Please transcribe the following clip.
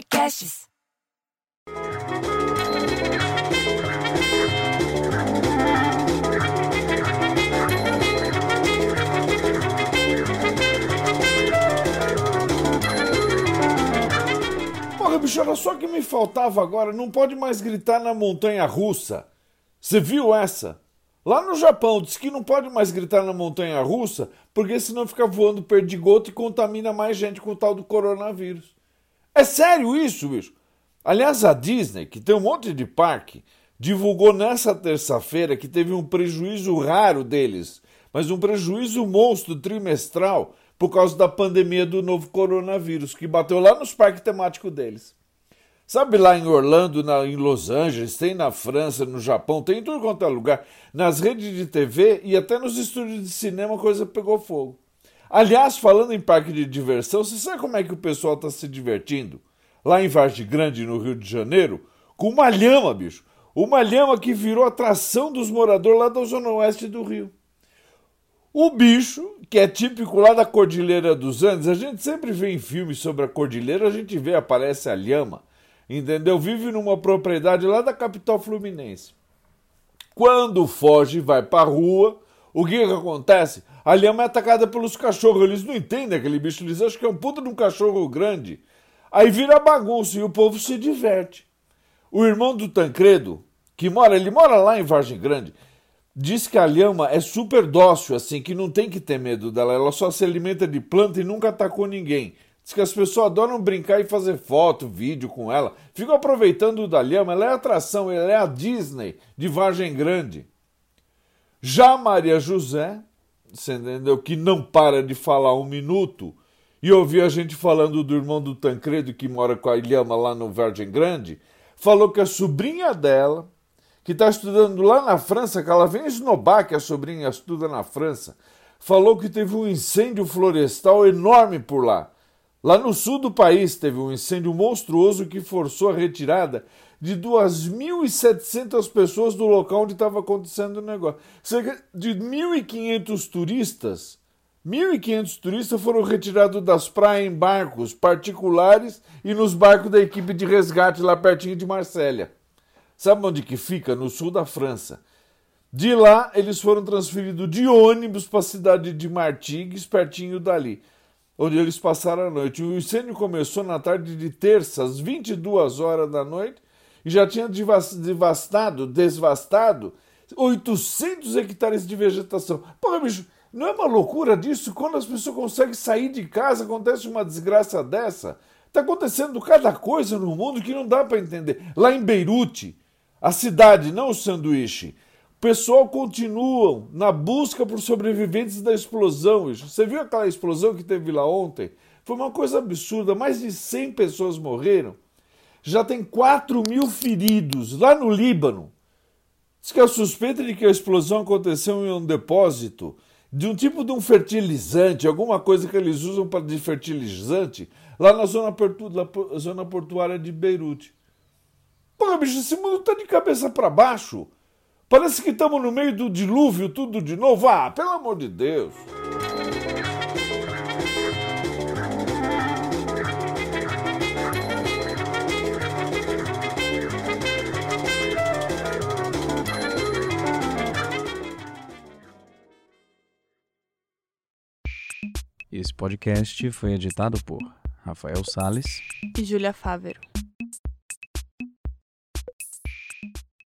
Podcasts. Porra, bicho, era só que me faltava agora. Não pode mais gritar na montanha russa. Você viu essa? Lá no Japão, diz que não pode mais gritar na montanha russa, porque senão fica voando perdigoto e contamina mais gente com o tal do coronavírus. É sério isso, bicho? Aliás, a Disney, que tem um monte de parque, divulgou nessa terça-feira que teve um prejuízo raro deles, mas um prejuízo monstro trimestral por causa da pandemia do novo coronavírus, que bateu lá nos parques temáticos deles. Sabe lá em Orlando, na, em Los Angeles, tem na França, no Japão, tem em tudo quanto é lugar, nas redes de TV e até nos estúdios de cinema a coisa pegou fogo. Aliás, falando em parque de diversão, você sabe como é que o pessoal está se divertindo? Lá em Vargem Grande, no Rio de Janeiro, com uma lhama, bicho. Uma lhama que virou atração dos moradores lá da zona oeste do Rio. O bicho, que é típico lá da Cordilheira dos Andes, a gente sempre vê em filmes sobre a cordilheira, a gente vê, aparece a lhama, entendeu? Vive numa propriedade lá da capital fluminense. Quando foge, vai pra rua, o que, que acontece? A lhama é atacada pelos cachorros, eles não entendem aquele bicho, eles acham que é um puta de um cachorro grande. Aí vira bagunça e o povo se diverte. O irmão do Tancredo, que mora, ele mora lá em Vargem Grande, Diz que a lhama é super dócil, assim, que não tem que ter medo dela. Ela só se alimenta de planta e nunca atacou ninguém. Diz que as pessoas adoram brincar e fazer foto, vídeo com ela. Ficam aproveitando da lhama. Ela é atração, ela é a Disney de Vargem Grande. Já Maria José, você entendeu? Que não para de falar um minuto. E ouvi a gente falando do irmão do Tancredo que mora com a lhama lá no Vargem Grande. Falou que a sobrinha dela que está estudando lá na França, que ela vem esnobar que a sobrinha estuda na França, falou que teve um incêndio florestal enorme por lá. Lá no sul do país teve um incêndio monstruoso que forçou a retirada de 2.700 pessoas do local onde estava acontecendo o negócio. Cerca de 1.500 turistas, 1.500 turistas foram retirados das praias em barcos particulares e nos barcos da equipe de resgate lá pertinho de Marsella. Sabe onde que fica? No sul da França. De lá, eles foram transferidos de ônibus para a cidade de Martigues, pertinho dali, onde eles passaram a noite. O incêndio começou na tarde de terça, às 22 horas da noite, e já tinha devastado, desvastado 800 hectares de vegetação. Porra, bicho, não é uma loucura disso? Quando as pessoas conseguem sair de casa, acontece uma desgraça dessa. Está acontecendo cada coisa no mundo que não dá para entender. Lá em Beirute, a cidade, não o sanduíche. Pessoal continua na busca por sobreviventes da explosão. Você viu aquela explosão que teve lá ontem? Foi uma coisa absurda. Mais de 100 pessoas morreram. Já tem 4 mil feridos lá no Líbano. Diz que a suspeita de que a explosão aconteceu em um depósito de um tipo de um fertilizante, alguma coisa que eles usam para de fertilizante, lá na zona, portu, na zona portuária de Beirute. Pô, bicho, esse mundo tá de cabeça para baixo. Parece que estamos no meio do dilúvio, tudo de novo. Ah, pelo amor de Deus. Esse podcast foi editado por Rafael Sales e Júlia Fávero.